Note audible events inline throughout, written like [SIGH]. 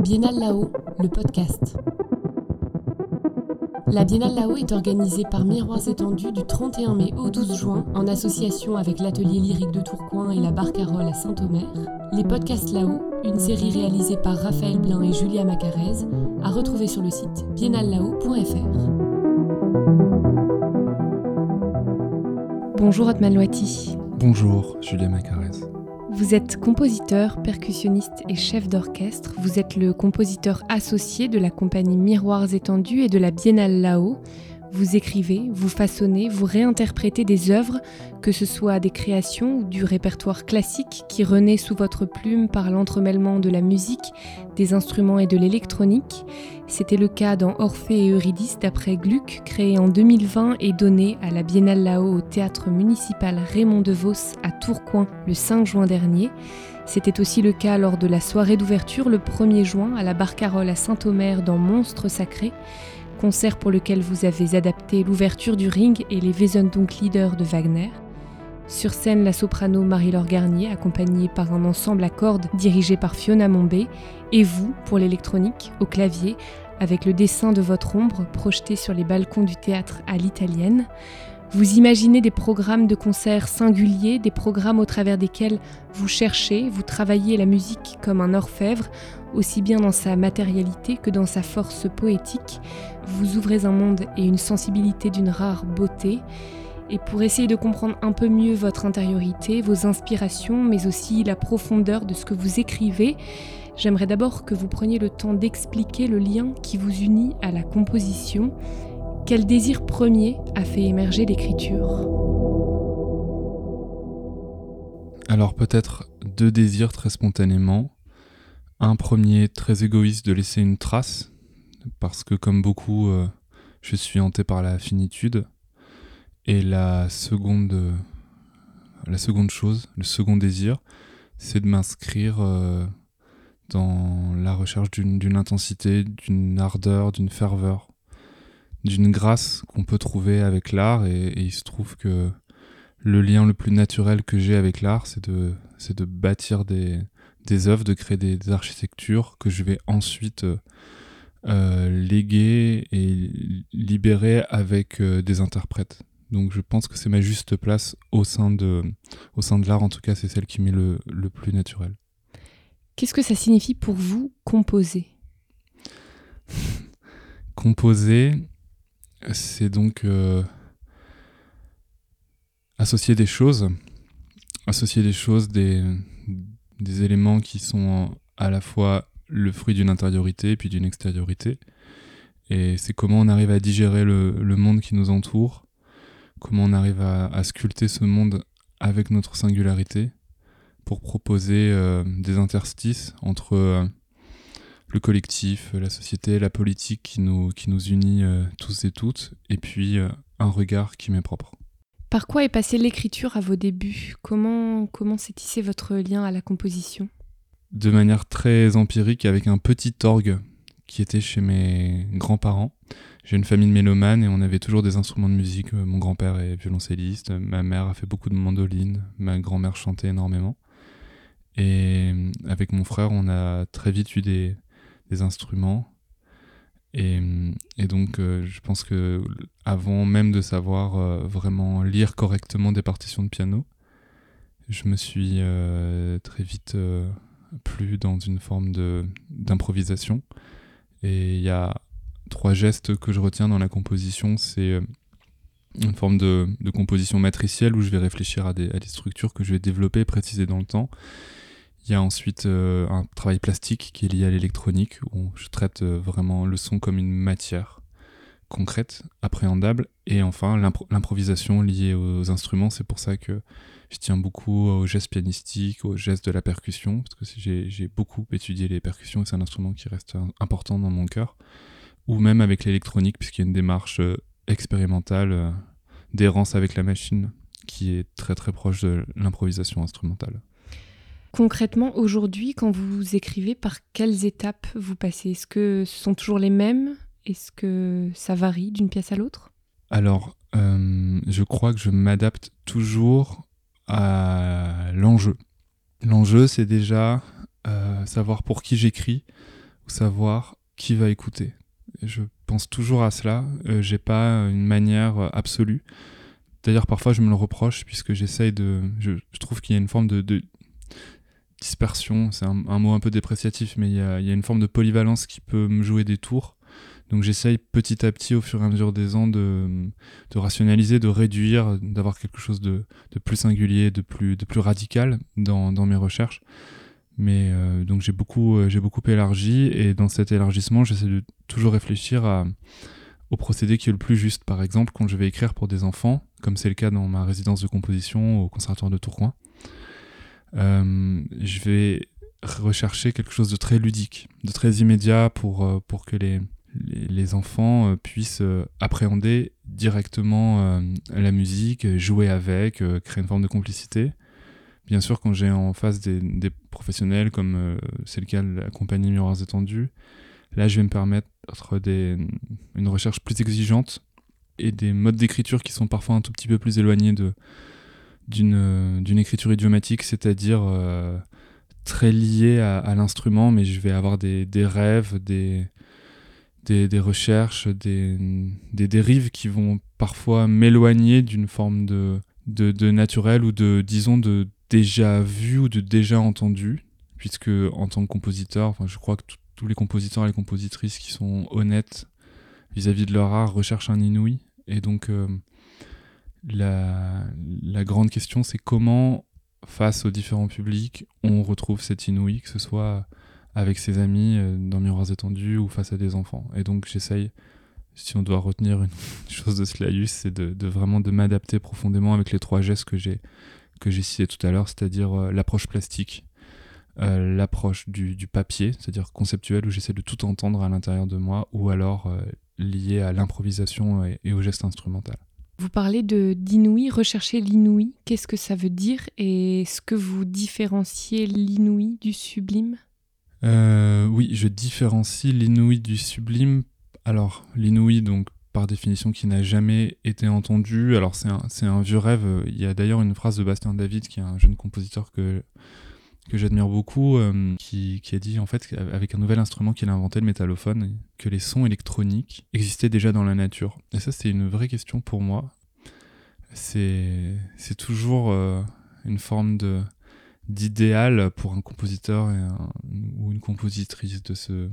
Biennale là-haut, le podcast. La Biennale là-haut est organisée par Miroirs étendus du 31 mai au 12 juin en association avec l'Atelier lyrique de Tourcoing et la Barcarolle à Saint-Omer. Les podcasts là-haut, une série réalisée par Raphaël Blin et Julia Macarez, à retrouver sur le site biennallahot.fr. Bonjour Loati. Bonjour Julia Macarez. Vous êtes compositeur, percussionniste et chef d'orchestre. Vous êtes le compositeur associé de la compagnie Miroirs étendus et de la Biennale là-haut. Vous écrivez, vous façonnez, vous réinterprétez des œuvres, que ce soit des créations ou du répertoire classique qui renaît sous votre plume par l'entremêlement de la musique, des instruments et de l'électronique. C'était le cas dans Orphée et Eurydice d'après Gluck, créé en 2020 et donné à la Biennale là-haut au théâtre municipal Raymond DeVos à Tourcoing le 5 juin dernier. C'était aussi le cas lors de la soirée d'ouverture le 1er juin à la Barcarolle à Saint-Omer dans Monstre Sacré concert pour lequel vous avez adapté l'ouverture du Ring et les Wesendonck-Lieder de Wagner. Sur scène, la soprano Marie-Laure Garnier, accompagnée par un ensemble à cordes dirigé par Fiona Mombé, et vous, pour l'électronique, au clavier, avec le dessin de votre ombre projeté sur les balcons du théâtre à l'italienne. Vous imaginez des programmes de concerts singuliers, des programmes au travers desquels vous cherchez, vous travaillez la musique comme un orfèvre, aussi bien dans sa matérialité que dans sa force poétique. Vous ouvrez un monde et une sensibilité d'une rare beauté. Et pour essayer de comprendre un peu mieux votre intériorité, vos inspirations, mais aussi la profondeur de ce que vous écrivez, j'aimerais d'abord que vous preniez le temps d'expliquer le lien qui vous unit à la composition quel désir premier a fait émerger l'écriture? Alors peut-être deux désirs très spontanément. Un premier très égoïste de laisser une trace, parce que comme beaucoup, euh, je suis hanté par la finitude. Et la seconde, la seconde chose, le second désir, c'est de m'inscrire euh, dans la recherche d'une intensité, d'une ardeur, d'une ferveur d'une grâce qu'on peut trouver avec l'art et, il se trouve que le lien le plus naturel que j'ai avec l'art, c'est de, de bâtir des, des œuvres, de créer des, architectures que je vais ensuite euh, léguer et libérer avec euh, des interprètes. Donc je pense que c'est ma juste place au sein de, au sein de l'art, en tout cas c'est celle qui m'est le, le plus naturel. Qu'est-ce que ça signifie pour vous composer? Composer, c'est donc euh, associer des choses, associer des choses, des, éléments qui sont à la fois le fruit d'une intériorité puis d'une extériorité. Et c'est comment on arrive à digérer le, monde qui nous entoure, comment on arrive à, sculpter ce monde avec notre singularité pour proposer euh, des interstices entre euh, le collectif, la société, la politique qui nous, qui nous unit euh, tous et toutes, et puis un regard qui m'est propre. Par quoi est passée l'écriture à vos débuts? Comment, comment s'est tissé votre lien à la composition? De manière très empirique, avec un petit orgue qui était chez mes grands-parents. J'ai une famille de mélomanes et on avait toujours des instruments de musique. Mon grand-père est violoncelliste, ma mère a fait beaucoup de mandoline, ma grand-mère chantait énormément. Et avec mon frère, on a très vite eu des, instruments. Et, donc, euh, je pense que avant même de savoir euh, vraiment lire correctement des partitions de piano, je me suis euh, très vite plu dans une forme d'improvisation. Et il y a trois gestes que je retiens dans la composition. C'est une forme de, de, composition matricielle où je vais réfléchir à des, à des, structures que je vais développer, préciser dans le temps. Il y a ensuite euh, un travail plastique qui est lié à l'électronique, où je traite euh, vraiment le son comme une matière concrète, appréhendable. Et enfin, l'improvisation liée aux instruments. C'est pour ça que je tiens beaucoup aux gestes pianistiques, aux gestes de la percussion, parce que j'ai beaucoup étudié les percussions et c'est un instrument qui reste important dans mon cœur. Ou même avec l'électronique, puisqu'il y a une démarche euh, expérimentale d'errance avec la machine qui est très très proche de l'improvisation instrumentale. Concrètement, aujourd'hui, quand vous écrivez, par quelles étapes vous passez? Est-ce que ce sont toujours les mêmes? Est-ce que ça varie d'une pièce à l'autre? Alors, euh, je crois que je m'adapte toujours à l'enjeu. L'enjeu, c'est déjà euh, savoir pour qui j'écris, savoir qui va écouter. Je pense toujours à cela. Euh, j'ai pas une manière absolue. D'ailleurs, parfois, je me le reproche puisque j'essaye de. Je, trouve qu'il y a une forme de, dispersion. C'est un, mot un peu dépréciatif, mais il y, a, une forme de polyvalence qui peut me jouer des tours. Donc j'essaye petit à petit, au fur et à mesure des ans, de, rationaliser, de réduire, d'avoir quelque chose de, plus singulier, de plus, radical dans, mes recherches. Mais euh, donc j'ai beaucoup, euh, beaucoup élargi et dans cet élargissement, j'essaie de toujours réfléchir au procédé qui est le plus juste. Par exemple, quand je vais écrire pour des enfants, comme c'est le cas dans ma résidence de composition au Conservatoire de Tourcoing, euh, je vais rechercher quelque chose de très ludique, de très immédiat pour, pour que les, les, enfants puissent appréhender directement la musique, jouer avec, créer une forme de complicité. Bien sûr, quand j'ai en face des, professionnels, comme euh, c'est le cas de la compagnie Miroirs Étendus, là, je vais me permettre des, une recherche plus exigeante et des modes d'écriture qui sont parfois un tout petit peu plus éloignés d'une, écriture idiomatique, c'est-à-dire euh, très liée à, l'instrument, mais je vais avoir des, des rêves, des, des, recherches, des, dérives qui vont parfois m'éloigner d'une forme de, de, de naturel ou de, disons, de, déjà vu ou de déjà entendu, puisque en tant que compositeur, enfin, je crois que tous les compositeurs et les compositrices qui sont honnêtes vis-à-vis de leur art recherchent un inouï. Et donc, euh, la, la, grande question, c'est comment, face aux différents publics, on retrouve cet inouï, que ce soit avec ses amis euh, dans Miroirs étendus ou face à des enfants. Et donc, j'essaye, si on doit retenir une [LAUGHS] chose de Slayus, c'est de, vraiment de m'adapter profondément avec les trois gestes que j'ai que j'ai cité tout à l'heure, c'est-à-dire euh, l'approche plastique, euh, l'approche du, papier, c'est-à-dire conceptuelle, où j'essaie de tout entendre à l'intérieur de moi, ou alors lié à l'improvisation et, au geste instrumental. Vous parlez de d'inouï, rechercher l'inouï. Qu'est-ce que ça veut dire Et est-ce que vous différenciez l'inouï du sublime? Oui, je différencie l'inouï du sublime. Alors, l'inouï, donc par définition qui n'a jamais été entendu. Alors c'est un, un, vieux rêve. Il y a d'ailleurs une phrase de Bastien David, qui est un jeune compositeur que, que j'admire beaucoup, euh, qui, qui, a dit en fait avec un nouvel instrument qu'il a inventé, le métallophone, que les sons électroniques existaient déjà dans la nature. Et ça c'est une vraie question pour moi. C'est toujours euh, une forme de d'idéal pour un compositeur ou une compositrice de se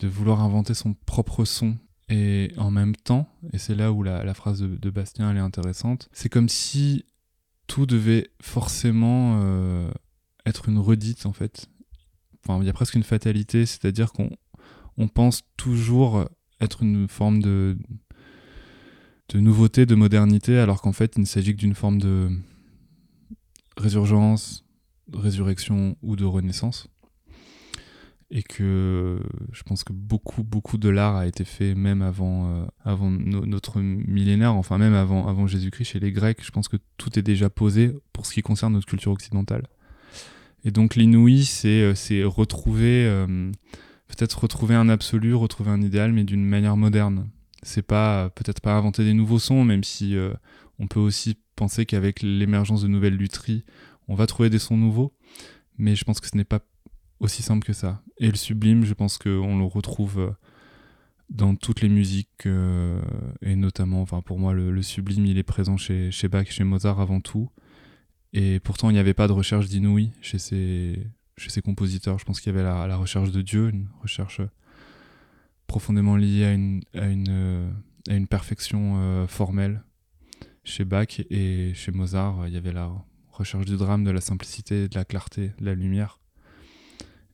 de vouloir inventer son propre son et en même temps, et c'est là où la, phrase de, Bastien elle est intéressante, c'est comme si tout devait forcément euh, être une redite en fait. Il y a presque une fatalité, c'est-à-dire qu'on on pense toujours être une forme de, de nouveauté, de modernité, alors qu'en fait il ne s'agit que d'une forme de résurgence, résurrection ou de renaissance. Et que je pense que beaucoup beaucoup de l'art a été fait même avant euh, avant notre millénaire enfin même avant avant Jésus-Christ chez les Grecs. Je pense que tout est déjà posé pour ce qui concerne notre culture occidentale. Et donc l'inouï c'est euh, retrouver euh, peut-être retrouver un absolu retrouver un idéal mais d'une manière moderne. C'est pas peut-être pas inventer des nouveaux sons même si on peut aussi penser qu'avec l'émergence de nouvelles lutheries on va trouver des sons nouveaux mais je pense que ce n'est pas aussi simple que ça. Et le sublime, je pense qu'on le retrouve euh, dans toutes les musiques, euh, et notamment, enfin pour moi, le, sublime, il est présent chez, Bach, chez Mozart avant tout. Et pourtant, il n'y avait pas de recherche d'inouï chez ces, compositeurs. Je pense qu'il y avait la, recherche de Dieu, une recherche profondément liée à une, perfection euh, formelle chez Bach. Et chez Mozart, il y avait la recherche du drame, de la simplicité, de la clarté, de la lumière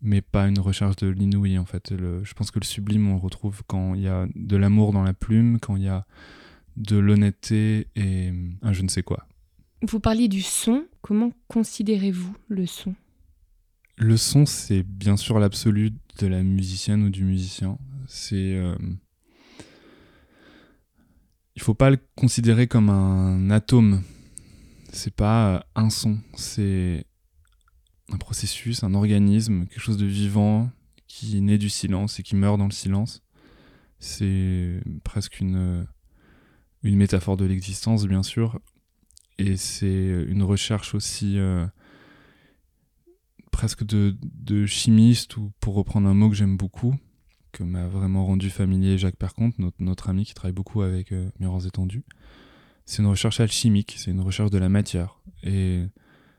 mais pas une recherche de l'inouï en fait. je pense que le sublime on le retrouve quand il y a de l'amour dans la plume, quand il y a de l'honnêteté et un je ne sais quoi. Vous parliez du son, comment considérez-vous le son? Le son c'est bien sûr l'absolu de la musicienne ou du musicien. C'est euh... il faut pas le considérer comme un atome. C'est pas un son, c'est un processus, un organisme, quelque chose de vivant qui naît du silence et qui meurt dans le silence. C'est presque une, une métaphore de l'existence, bien sûr. Et c'est une recherche aussi euh, presque de, de, chimiste, ou pour reprendre un mot que j'aime beaucoup, que m'a vraiment rendu familier Jacques Perconte, notre, ami qui travaille beaucoup avec euh, étendus. C'est une recherche alchimique, c'est une recherche de la matière. Et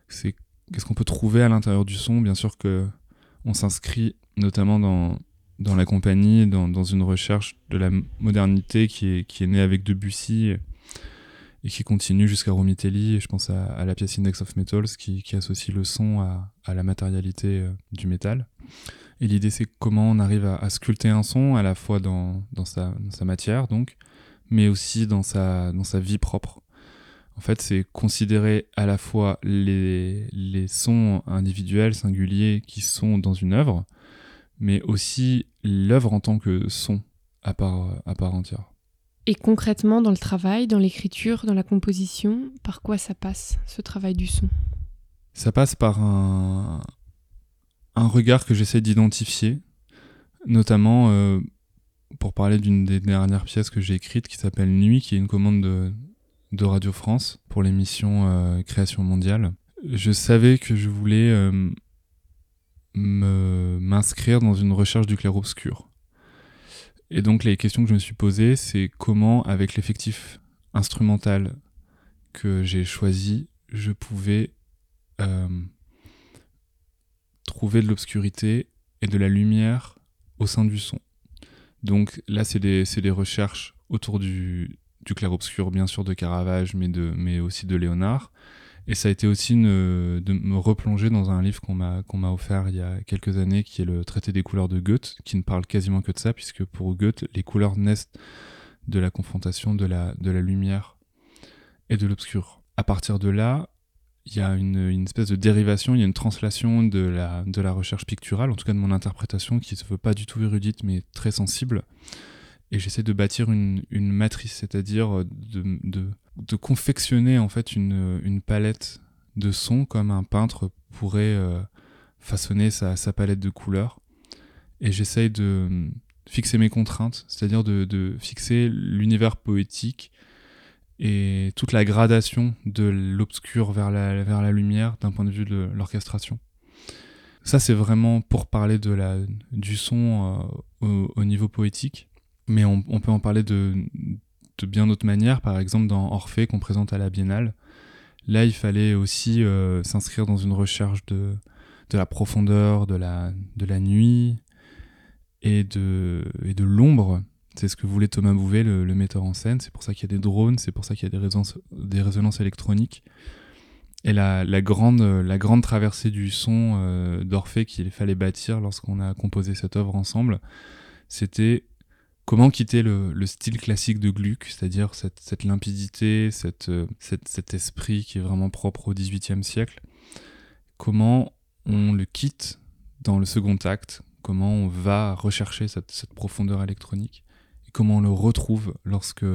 c'est qu'est-ce qu'on peut trouver à l'intérieur du son? Bien sûr que on s'inscrit notamment dans, dans la compagnie, dans, dans, une recherche de la modernité qui est, qui est née avec Debussy et qui continue jusqu'à Romitelli. Et je pense à, la pièce Index of Metals qui, qui associe le son à, à la matérialité euh, du métal. Et l'idée, c'est comment on arrive à, à, sculpter un son à la fois dans, dans, sa, dans sa matière, donc, mais aussi dans sa, dans sa vie propre. En fait, c'est considérer à la fois les, les sons individuels, singuliers qui sont dans une œuvre, mais aussi l'œuvre en tant que son à part, à part entière. Et concrètement, dans le travail, dans l'écriture, dans la composition, par quoi ça passe, ce travail du son? Ça passe par un, un regard que j'essaie d'identifier, notamment euh, pour parler d'une des dernières pièces que j'ai écrites qui s'appelle Nuit, qui est une commande de, Radio France pour l'émission euh, Création mondiale. Je savais que je voulais euh, m'inscrire dans une recherche du clair-obscur. Et donc les questions que je me suis posées, c'est comment, avec l'effectif instrumental que j'ai choisi, je pouvais euh, trouver de l'obscurité et de la lumière au sein du son. Donc là, c'est des, des, recherches autour du, du clair-obscur, bien sûr, de Caravage, mais, de, mais aussi de Léonard. Et ça a été aussi de me replonger dans un livre qu'on m'a qu'on m'a offert il y a quelques années, qui est le Traité des couleurs de Goethe, qui ne parle quasiment que de ça, puisque pour Goethe, les couleurs naissent de la confrontation de la, de la lumière et de l'obscur. À partir de là, il y a une, espèce de dérivation, il y a une translation de la, de la recherche picturale, en tout cas de mon interprétation, qui se veut pas du tout érudite, mais très sensible. Et j'essaie de bâtir une, une matrice, c'est-à-dire de, de de confectionner en fait une, une, palette de sons comme un peintre pourrait euh, façonner sa, sa, palette de couleurs. Et j'essaye de euh, fixer mes contraintes, c'est-à-dire de, de, fixer l'univers poétique et toute la gradation de l'obscur vers la, lumière d'un point de vue de l'orchestration. Ça, c'est vraiment pour parler du son euh, au, au, niveau poétique, mais on, peut en parler de, bien d'autres manières, par exemple dans Orphée qu'on présente à la Biennale. Là, il fallait aussi euh, s'inscrire dans une recherche de, la profondeur, de la, nuit et de l'ombre. C'est ce que voulait Thomas Bouvet, le, metteur en scène. C'est pour ça qu'il y a des drones, c'est pour ça qu'il y a des résonances, des résonances électroniques. Et la, la, grande, la grande traversée du son euh, d'Orphée qu'il fallait bâtir lorsqu'on a composé cette œuvre ensemble, c'était Comment quitter le, le, style classique de Gluck, c'est-à-dire cette, cette, limpidité, cette, euh, cette, cet esprit qui est vraiment propre au XVIIIe siècle Comment on le quitte dans le second acte? Comment on va rechercher cette, profondeur électronique? Comment on le retrouve lorsque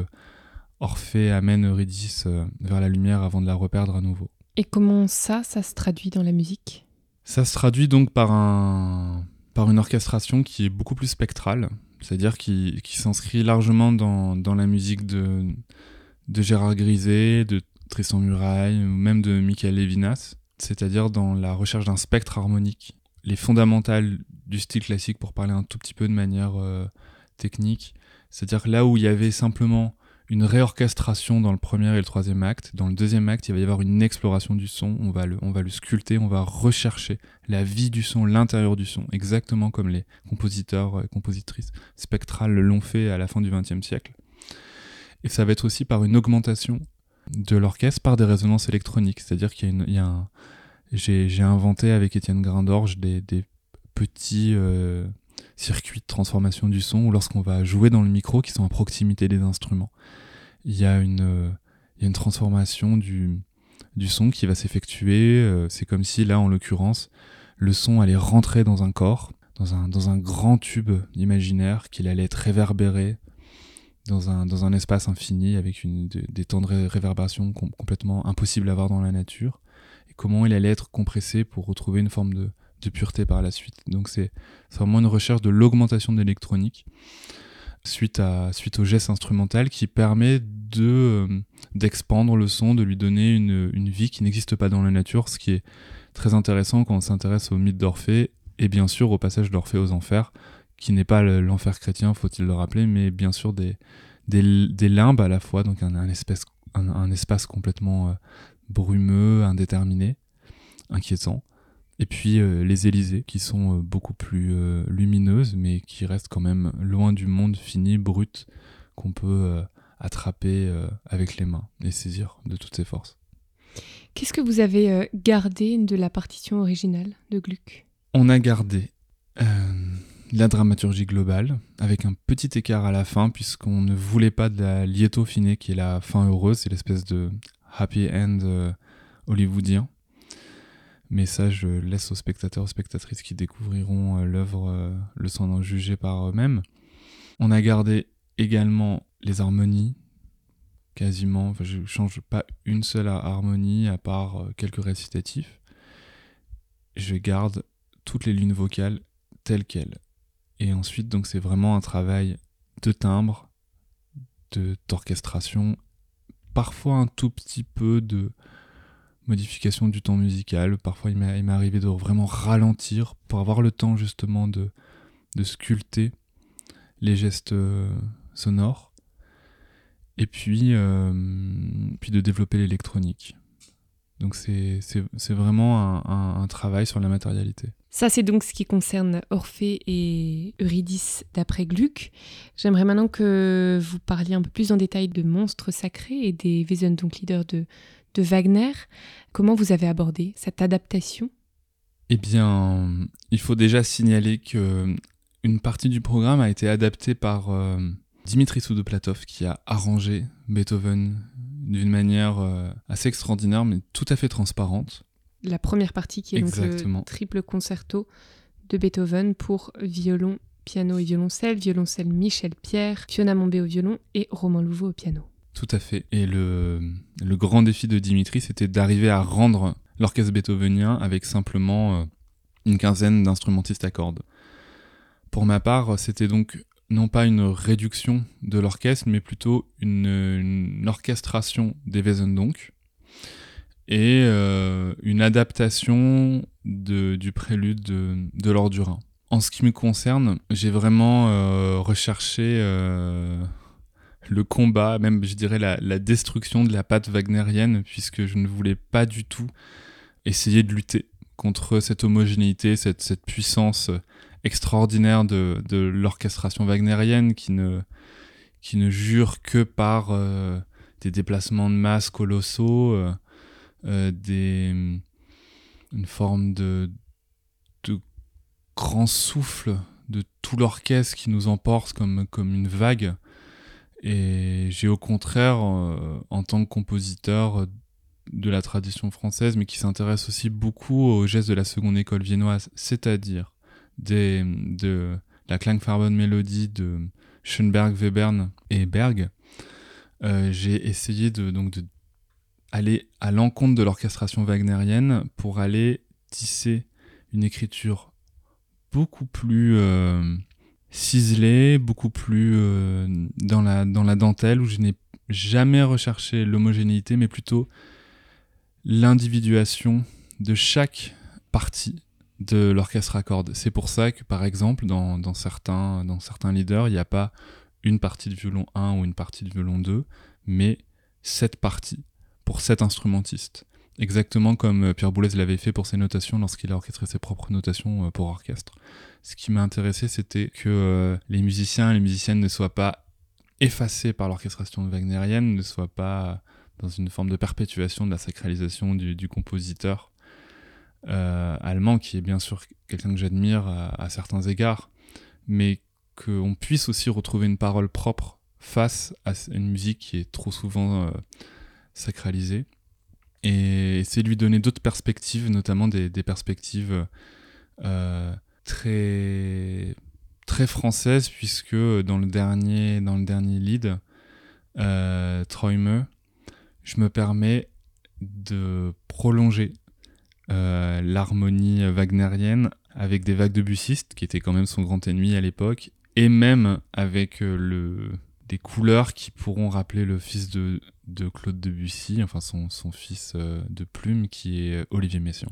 Orphée amène Eurydice euh, vers la lumière avant de la reperdre à nouveau Et comment ça, ça se traduit dans la musique? Ça se traduit donc par, un, par une orchestration qui est beaucoup plus spectrale, c'est-à-dire qui, qui s'inscrit largement dans, dans, la musique de, de Gérard Griset, de Tristan Muraille, ou même de Michael Levinas, c'est-à-dire dans la recherche d'un spectre harmonique. Les fondamentales du style classique, pour parler un tout petit peu de manière euh, technique, c'est-à-dire là où il y avait simplement une réorchestration dans le premier et le troisième acte. Dans le deuxième acte, il va y avoir une exploration du son. On va le, on va le sculpter, on va rechercher la vie du son, l'intérieur du son, exactement comme les compositeurs et compositrices spectrales l'ont fait à la fin du XXe siècle. Et ça va être aussi par une augmentation de l'orchestre par des résonances électroniques. C'est-à-dire qu'il y a, un... J'ai inventé avec Étienne Grindorge des, des petits euh, circuits de transformation du son ou lorsqu'on va jouer dans le micro qui sont à proximité des instruments il y a une, euh, transformation du, son qui va s'effectuer. Euh, c'est comme si là, en l'occurrence, le son allait rentrer dans un corps, dans un, grand tube imaginaire, qu'il allait être réverbéré dans un, espace infini avec des, temps de réverbération com complètement impossibles à voir dans la nature. Et comment il allait être compressé pour retrouver une forme de, de pureté par la suite. Donc c'est vraiment une recherche de l'augmentation de l'électronique suite, suite au geste instrumental qui permet euh, d'expandre le son, de lui donner une, vie qui n'existe pas dans la nature, ce qui est très intéressant quand on s'intéresse au mythe d'Orphée et bien sûr au passage d'Orphée aux enfers, qui n'est pas l'enfer chrétien, faut-il le rappeler, mais bien sûr des, limbes à la fois, donc un, espace complètement euh, brumeux, indéterminé, inquiétant. Et puis euh, les Élysées, qui sont euh, beaucoup plus lumineuses, mais qui restent quand même loin du monde fini, brut, qu'on peut attraper avec les mains et saisir de toutes ses forces. Qu'est-ce que vous avez gardé de la partition originale de Gluck? On a gardé la dramaturgie globale, avec un petit écart à la fin, puisqu'on ne voulait pas de la lieto fine, qui est la fin heureuse, c'est l'espèce de happy end euh, hollywoodien. Mais ça, je laisse aux spectateurs, aux spectatrices qui découvriront euh, l'œuvre euh, le soin d'en juger par eux-mêmes. On a gardé également les harmonies, quasiment, enfin, je change pas une seule harmonie à part quelques récitatifs. Je garde toutes les lignes vocales telles quelles. Et ensuite, donc, c'est vraiment un travail de timbre, d'orchestration, parfois un tout petit peu de modification du temps musical. Parfois, il m'est arrivé de vraiment ralentir pour avoir le temps justement de, sculpter les gestes euh, sonores. Et puis, euh, puis de développer l'électronique. Donc c'est vraiment un, travail sur la matérialité. Ça, c'est donc ce qui concerne Orphée et Eurydice d'après Gluck. J'aimerais maintenant que vous parliez un peu plus en détail de Monstres sacrés et des Wesendonck-Lieder de, de Wagner. Comment vous avez abordé cette adaptation? Eh bien, il faut déjà signaler que une partie du programme a été adaptée par euh, Dimitri Soudoplatov qui a arrangé Beethoven d'une manière euh, assez extraordinaire, mais tout à fait transparente. La première partie qui est donc le triple concerto de Beethoven pour violon, piano et violoncelle, violoncelle Michel Pierre, Fiona Mombé au violon et Romain Louveau au piano. Tout à fait. Et le, grand défi de Dimitri, c'était d'arriver à rendre l'orchestre beethovenien avec simplement euh, une quinzaine d'instrumentistes à cordes. Pour ma part, c'était donc non pas une réduction de l'orchestre, mais plutôt une, orchestration des Wesendonck et euh, une adaptation du prélude de, de. En ce qui me concerne, j'ai vraiment euh, recherché le combat, même je dirais la, destruction de la patte wagnérienne, puisque je ne voulais pas du tout essayer de lutter contre cette homogénéité, cette, cette puissance extraordinaire de, de l'orchestration wagnérienne qui ne, qui ne jure que par euh, des déplacements de masse colossaux, euh, euh, des, une forme de, de grand souffle de tout l'orchestre qui nous emporte comme, comme une vague. Et j'ai au contraire, en tant que compositeur de la tradition française, mais qui s'intéresse aussi beaucoup aux gestes de la seconde école viennoise, c'est-à-dire de la Klangfarben Mélodie de Schoenberg, Webern et Berg, euh, j'ai essayé de, donc, aller à l'encontre de l'orchestration wagnérienne pour aller tisser une écriture beaucoup plus euh, ciselée, beaucoup plus euh, dans, la, dentelle, où je n'ai jamais recherché l'homogénéité, mais plutôt l'individuation de chaque partie de l'orchestre à cordes. C'est pour ça que, par exemple, dans, certains, dans certains leaders, il n'y a pas une partie de violon 1 ou une partie de violon 2, mais sept parties pour sept instrumentistes. Exactement comme euh, Pierre Boulez l'avait fait pour ses notations lorsqu'il a orchestré ses propres notations euh, pour orchestre. Ce qui m'a intéressé, c'était que euh, les musiciens et les musiciennes ne soient pas effacés par l'orchestration wagnérienne, ne soient pas dans une forme de perpétuation de la sacralisation du compositeur allemand, qui est bien sûr quelqu'un que j'admire à, certains égards, mais qu'on puisse aussi retrouver une parole propre face à une musique qui est trop souvent sacralisée. Et c'est lui donner d'autres perspectives, notamment des, perspectives euh, très, très françaises, puisque dans le dernier, dans le dernier lead, euh, je me permets de prolonger euh, l'harmonie wagnérienne avec des vagues de bussistes, qui était quand même son grand ennemi à l'époque, et même avec euh, le, des couleurs qui pourront rappeler le fils de, de Claude Debussy, enfin son, son fils euh, de plume, qui est Olivier Messiaen.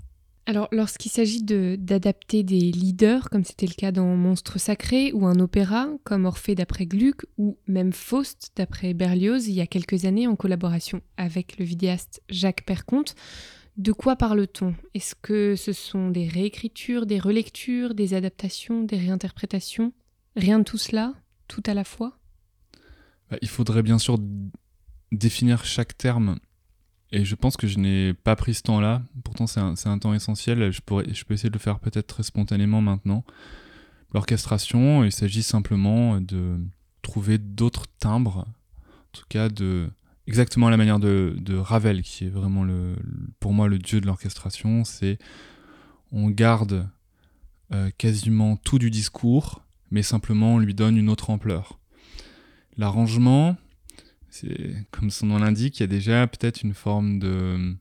Alors, lorsqu'il s'agit d'adapter des leaders, comme c'était le cas dans Monstre sacré, ou un opéra, comme Orphée d'après Gluck, ou même Faust d'après Berlioz, il y a quelques années, en collaboration avec le vidéaste Jacques Perconte, de quoi parle-t-on? Est-ce que ce sont des réécritures, des relectures, des adaptations, des réinterprétations? Rien de tout cela, tout à la fois? Bah, Il faudrait bien sûr définir chaque terme et je pense que je n'ai pas pris ce temps-là. Pourtant, c'est un, temps essentiel. Je, pourrais, peux essayer de le faire peut-être très spontanément maintenant. L'orchestration, il s'agit simplement de trouver d'autres timbres, en tout cas de exactement la manière de, Ravel, qui est vraiment le, pour moi le dieu de l'orchestration. C'est on garde euh, quasiment tout du discours, mais simplement on lui donne une autre ampleur. L'arrangement, comme son nom l'indique, il y a déjà peut-être une forme de,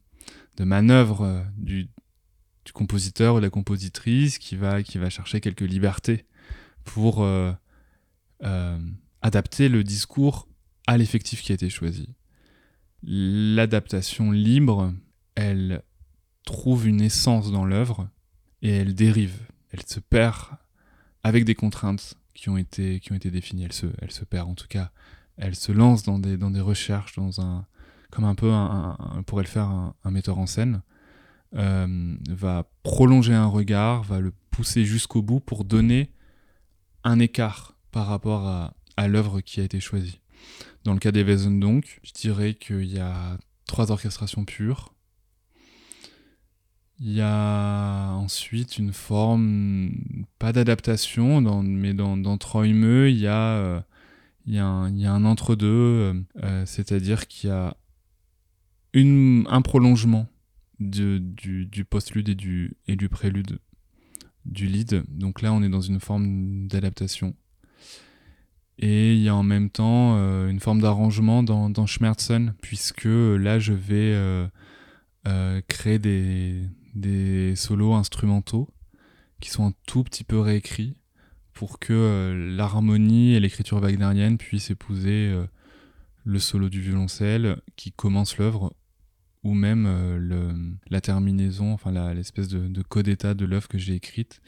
de manœuvre du, compositeur ou de la compositrice qui va, qui va chercher quelques libertés pour euh, euh, adapter le discours à l'effectif qui a été choisi. L'adaptation libre, elle trouve une essence dans l'œuvre et elle dérive, elle se perd avec des contraintes qui ont été, qui ont été définies. Elle se, elle se perd en tout cas elle se lance dans des, dans des recherches, dans un, comme un peu un, pourrait le faire un, metteur en scène, euh, va prolonger un regard, va le pousser jusqu'au bout pour donner un écart par rapport à, à l'œuvre qui a été choisie. Dans le cas des Wesen donc, je dirais qu'il y a trois orchestrations pures. Il y a ensuite une forme, pas d'adaptation, mais dans, dans Troimeux, il y a euh, il y, a un, entre-deux, euh, euh, c'est-à-dire qu'il y a une, un prolongement du, du post-lude et du, et du prélude du lead. Donc là, on est dans une forme d'adaptation. Et il y a en même temps une forme d'arrangement dans, dans Schmerzen, puisque là, je vais créer des, des solos instrumentaux qui sont un tout petit peu réécrits pour que euh, l'harmonie et l'écriture wagnerienne puissent épouser euh, le solo du violoncelle qui commence l'œuvre ou même euh, le, la terminaison, enfin l'espèce de, de code état de l'œuvre que j'ai écrite,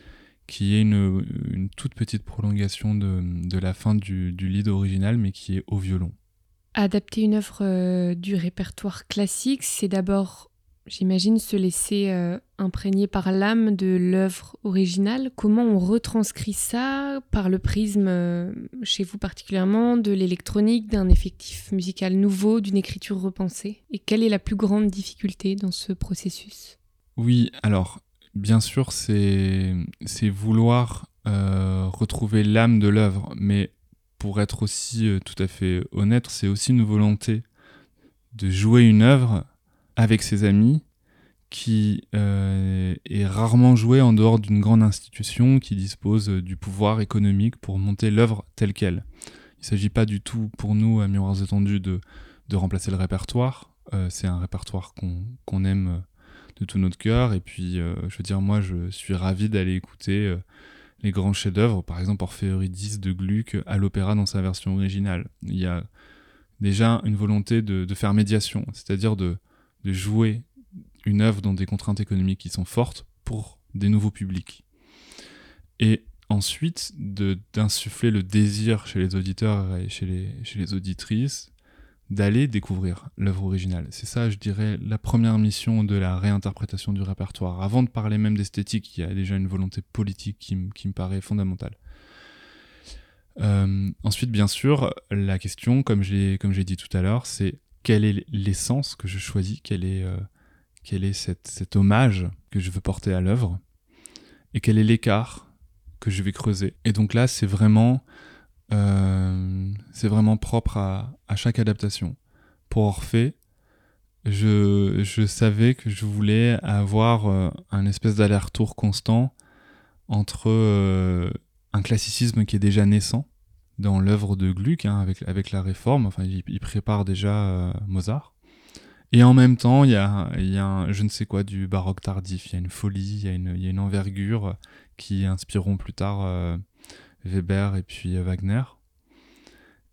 qui est une, une, toute petite prolongation de, de la fin du, du, lead original, mais qui est au violon. Adapter une œuvre du répertoire classique, c'est d'abord j'imagine, se laisser euh, imprégner par l'âme de l'œuvre originale. Comment on retranscrit ça par le prisme, euh, chez vous particulièrement, de l'électronique, d'un effectif musical nouveau, d'une écriture repensée? Et quelle est la plus grande difficulté dans ce processus? Oui, alors, bien sûr, c'est vouloir euh, retrouver l'âme de l'œuvre, mais pour être aussi tout à fait honnête, c'est aussi une volonté de jouer une œuvre avec ses amis qui euh, est rarement joué en dehors d'une grande institution qui dispose du pouvoir économique pour monter l'œuvre telle qu'elle. Il ne s'agit pas du tout pour nous, à Miroirs étendus, de, de remplacer le répertoire. Euh, c'est un répertoire qu'on aime euh, de tout notre cœur. Et puis, je veux dire, moi, je suis ravi d'aller écouter les grands chefs-d'œuvre, par exemple Orphée Eurydice de Gluck à l'opéra dans sa version originale. Il y a déjà une volonté de, de faire médiation, c'est-à-dire de, de jouer une œuvre dans des contraintes économiques qui sont fortes pour des nouveaux publics. Et ensuite, d'insuffler le désir chez les auditeurs et chez les, chez les auditrices d'aller découvrir l'œuvre originale. C'est ça, je dirais, la première mission de la réinterprétation du répertoire. Avant de parler même d'esthétique, il y a déjà une volonté politique qui, qui me paraît fondamentale. Euh, ensuite, bien sûr, la question, comme j'ai dit tout à l'heure, c'est quelle est l'essence que je choisis, quel est, euh, quel est cet hommage que je veux porter à l'œuvre, et quel est l'écart que je vais creuser. Et donc là, c'est vraiment, euh, c'est vraiment propre à, à, chaque adaptation. Pour Orphée, je, je, savais que je voulais avoir euh, un espèce d'aller-retour constant entre un classicisme qui est déjà naissant, dans l'œuvre de Gluck, hein, avec, avec la réforme. Enfin, il, prépare déjà euh, Mozart. Et en même temps, il y a, y a un, je ne sais quoi du baroque tardif. Il y a une folie, il y y a une envergure qui inspireront plus tard euh, Weber et puis euh, Wagner.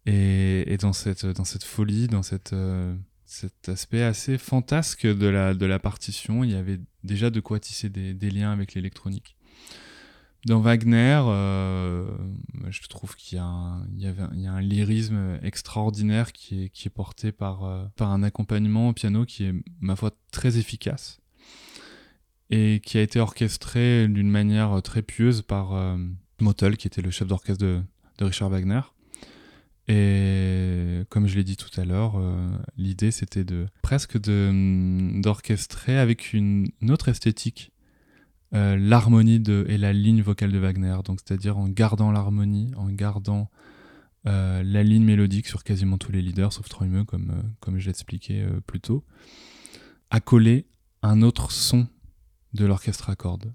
Et, et, dans, cette, dans cette folie, dans cette cet aspect assez fantasque de la, de la partition. Il y avait déjà de quoi tisser des, des liens avec l'électronique. Dans Wagner, euh, je trouve qu'il y, a un lyrisme extraordinaire qui est, porté par, euh, par un accompagnement au piano qui est, ma foi, très efficace et qui a été orchestré d'une manière très pieuse par euh, qui était le chef d'orchestre de, Richard Wagner. Et comme je l'ai dit tout à l'heure, euh, l'idée c'était de presque d'orchestrer avec une, autre esthétique euh, l'harmonie et la ligne vocale de Wagner. Donc c'est-à-dire en gardant l'harmonie, en gardant euh, la ligne mélodique sur quasiment tous les leaders, sauf Troimeux, comme, euh, comme je l'ai expliqué euh, plus tôt, à coller un autre son de l'orchestre à cordes.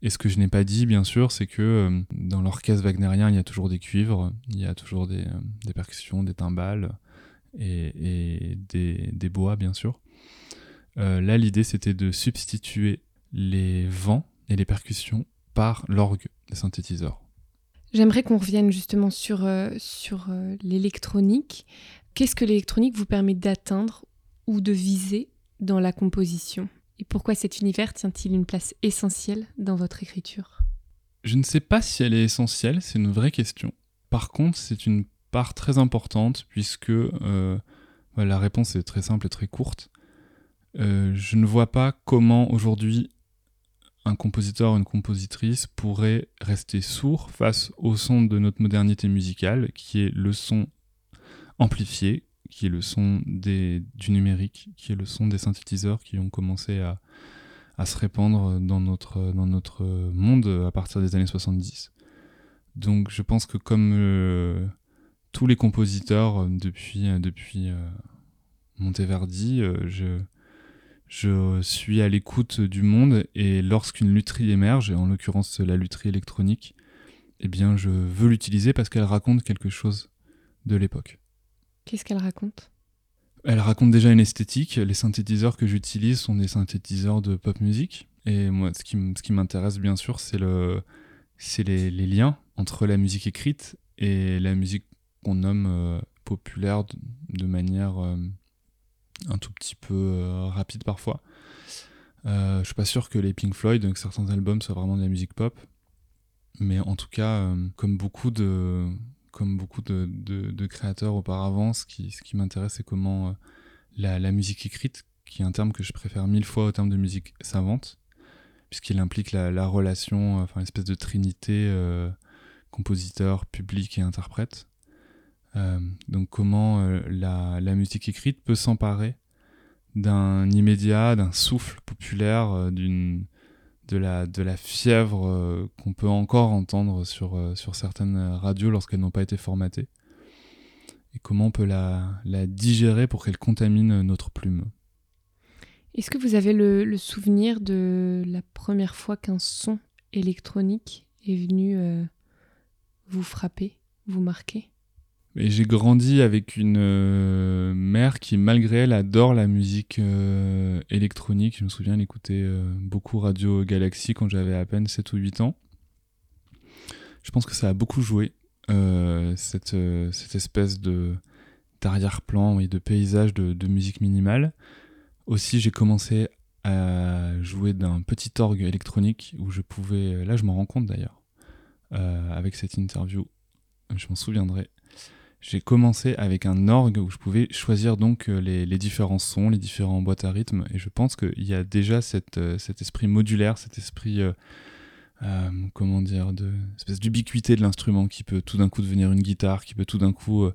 Et ce que je n'ai pas dit, bien sûr, c'est que dans l'orchestre wagnérien, il y a toujours des cuivres, il y a toujours des, percussions, des timbales et, des, bois, bien sûr. Là, l'idée, c'était de substituer les vents et les percussions par l'orgue des synthétiseurs. J'aimerais qu'on revienne justement sur, euh, sur euh, l'électronique. Qu'est-ce que l'électronique vous permet d'atteindre ou de viser dans la composition? Et pourquoi cet univers tient-il une place essentielle dans votre écriture? Je ne sais pas si elle est essentielle, c'est une vraie question. Par contre, c'est une part très importante puisque euh, la réponse est très simple et très courte. Je ne vois pas comment aujourd'hui un compositeur ou une compositrice pourrait rester sourd face au son de notre modernité musicale, qui est le son amplifié, qui est le son du numérique, qui est le son des synthétiseurs qui ont commencé à, se répandre dans notre, monde à partir des années 70. Donc je pense que comme euh, tous les compositeurs depuis, euh, Monteverdi, euh, je, je suis à l'écoute du monde et lorsqu'une lutherie émerge, et en l'occurrence la lutherie électronique, eh bien je veux l'utiliser parce qu'elle raconte quelque chose de l'époque. Qu'est-ce qu'elle raconte? Elle raconte déjà une esthétique. Les synthétiseurs que j'utilise sont des synthétiseurs de pop music. Et moi, ce qui, ce qui m'intéresse bien sûr, c'est le, c'est les, les, liens entre la musique écrite et la musique qu'on nomme euh, populaire de, de manière euh, un tout petit peu euh, rapide parfois. Euh, je suis pas sûr que les Pink Floyd, que certains albums soient vraiment de la musique pop, mais en tout cas, euh, comme beaucoup de créateurs auparavant, ce qui, m'intéresse, c'est comment la, musique écrite, qui est un terme que je préfère mille fois au terme de musique savante, puisqu'il implique la, la, relation, enfin l'espèce de trinité compositeur, public et interprète. Euh, donc comment euh, la, musique écrite peut s'emparer d'un immédiat, d'un souffle populaire, euh, de la, de la fièvre qu'on peut encore entendre sur, sur certaines radios lorsqu'elles n'ont pas été formatées? Et comment on peut la, la digérer pour qu'elle contamine notre plume? Est-ce que vous avez le, souvenir de la première fois qu'un son électronique est venu vous frapper, vous marquer? Et j'ai grandi avec une euh, mère qui, malgré elle, adore la musique euh, électronique. Je me souviens, elle écoutait euh, beaucoup Radio Galaxy quand j'avais à peine 7 ou 8 ans. Je pense que ça a beaucoup joué, cette, cette espèce de d'arrière-plan et de paysage de, de, musique minimale. Aussi, j'ai commencé à jouer d'un petit orgue électronique où je pouvais... Là, je m'en rends compte d'ailleurs, avec cette interview. Je m'en souviendrai j'ai commencé avec un orgue où je pouvais choisir donc euh, les, différents sons, les différents boîtes à rythme, et je pense qu'il y a déjà euh, cet esprit modulaire, cet esprit, euh, comment dire, de espèce d'ubiquité de l'instrument qui peut tout d'un coup devenir une guitare, qui peut tout d'un coup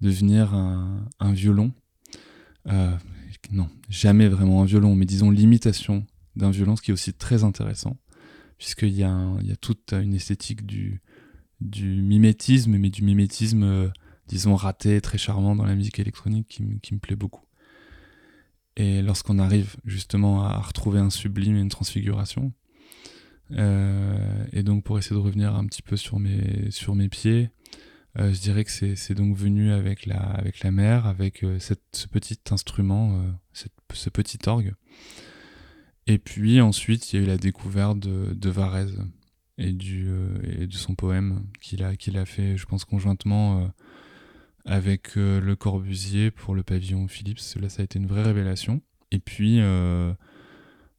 devenir un, violon. Non, jamais vraiment un violon, mais disons l'imitation d'un violon, ce qui est aussi très intéressant, puisqu'il y, y a toute une esthétique du mimétisme, mais du mimétisme disons, raté, très charmant dans la musique électronique qui, qui me plaît beaucoup. Et lorsqu'on arrive justement à retrouver un sublime et une transfiguration, euh, et donc pour essayer de revenir un petit peu sur mes, sur mes pieds, euh, je dirais que c'est donc venu avec la, avec la mer, avec euh, cette, ce petit instrument, ce petit orgue. Et puis ensuite, il y a eu la découverte de, de Varese et, du, et de son poème qu'il a, qu'il a fait, je pense, conjointement avec Le Corbusier pour le pavillon Philips. Là, ça a été une vraie révélation. Et puis,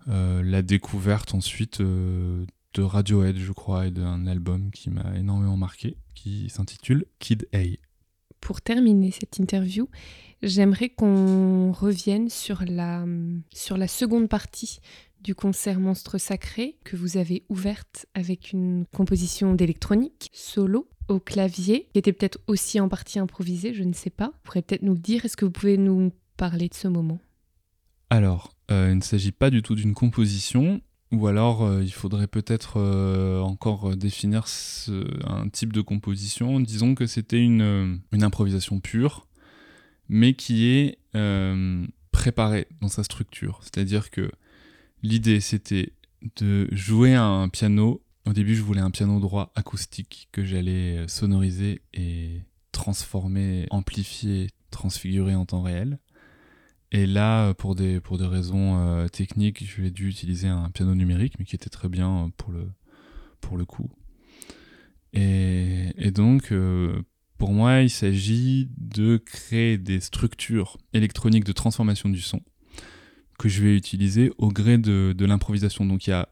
la découverte ensuite de Radiohead, je crois, et d'un album qui m'a énormément marqué, qui s'intitule Kid A. Pour terminer cette interview, j'aimerais qu'on revienne sur la, sur la seconde partie du concert Monstre Sacré que vous avez ouverte avec une composition d'électronique solo au clavier, qui était peut-être aussi en partie improvisée, je ne sais pas. Vous pourrez peut-être nous le dire, est-ce que vous pouvez nous parler de ce moment? Alors, euh, il ne s'agit pas du tout d'une composition, ou alors euh, il faudrait peut-être euh, encore définir un type de composition. Disons que c'était une, une, improvisation pure, mais qui est préparée dans sa structure. C'est-à-dire que L'idée, c'était de jouer un piano. Au début, je voulais un piano droit acoustique que j'allais euh, sonoriser et transformer, amplifier, transfigurer en temps réel. Et là, euh, pour des, pour des raisons euh, techniques, je dû utiliser un piano numérique, mais qui était très bien pour le, pour le coup. Et, donc, pour moi, il s'agit de créer des structures électroniques de transformation du son que je vais utiliser au gré de, l'improvisation. Donc il y a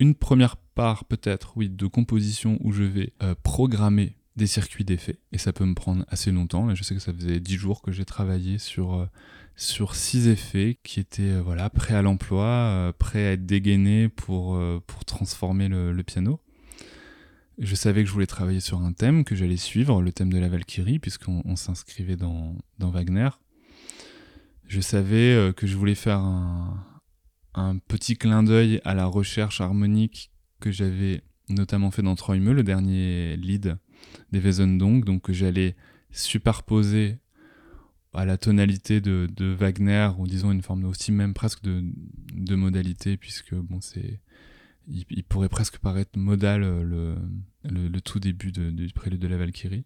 une première part peut-être, oui, de composition où je vais euh, programmer des circuits d'effets et ça peut me prendre assez longtemps. Là, je sais que ça faisait dix jours que j'ai travaillé sur euh, sur six effets qui étaient euh, voilà prêts à l'emploi, prêts à être dégainés pour pour transformer le, piano. Je savais que je voulais travailler sur un thème que j'allais suivre, le thème de la Valkyrie, puisqu'on s'inscrivait dans, dans Wagner je savais euh, que je voulais faire un, petit clin d'œil à la recherche harmonique que j'avais notamment fait dans Troimeux, le dernier lead des Wesendonck, donc que j'allais superposer à la tonalité de, Wagner, ou disons une forme aussi même presque de, modalité, puisque bon, c'est, il, pourrait presque paraître modal euh, le, tout début du prélude de la Valkyrie.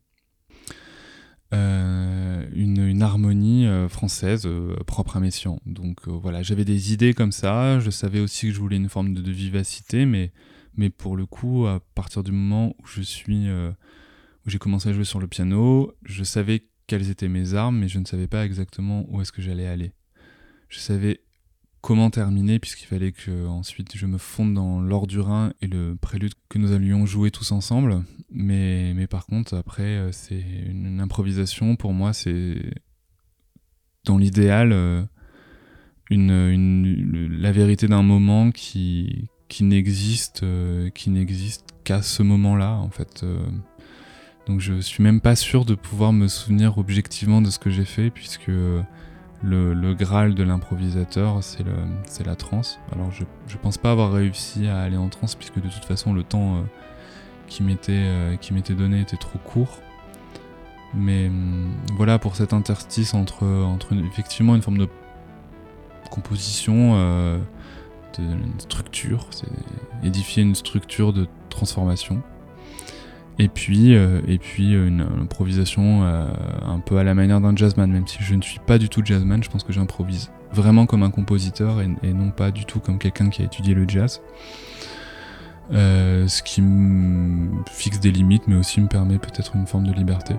Euh, une, harmonie euh, française euh, propre à Messiaen. Donc voilà, j'avais des idées comme ça, je savais aussi que je voulais une forme de, vivacité, mais, mais pour le coup, à partir du moment où je suis, où j'ai commencé à jouer sur le piano, je savais quelles étaient mes armes, mais je ne savais pas exactement où est-ce que j'allais aller. Je savais comment terminer, puisqu'il fallait que ensuite je me fonde dans l'or du Rhin et le prélude que nous allions jouer tous ensemble. Mais, mais par contre, après, euh, c'est une, improvisation. Pour moi, c'est dans l'idéal euh, une, la vérité d'un moment qui, qui n'existe euh, qui n'existe qu'à ce moment-là, en fait. donc je suis même pas sûr de pouvoir me souvenir objectivement de ce que j'ai fait, puisque le, graal de l'improvisateur, c'est la transe. Alors je, je pense pas avoir réussi à aller en transe puisque de toute façon le temps euh, euh, qui m'était donné était trop court. Mais hum, voilà pour cet interstice entre, effectivement une forme de composition, euh, de structure, c'est édifier une structure de transformation et puis, euh, et puis euh, une, improvisation euh, un peu à la manière d'un jazzman, même si je ne suis pas du tout jazzman, je pense que j'improvise vraiment comme un compositeur et, non pas du tout comme quelqu'un qui a étudié le jazz. ce qui me fixe des limites, mais aussi me permet peut-être une forme de liberté.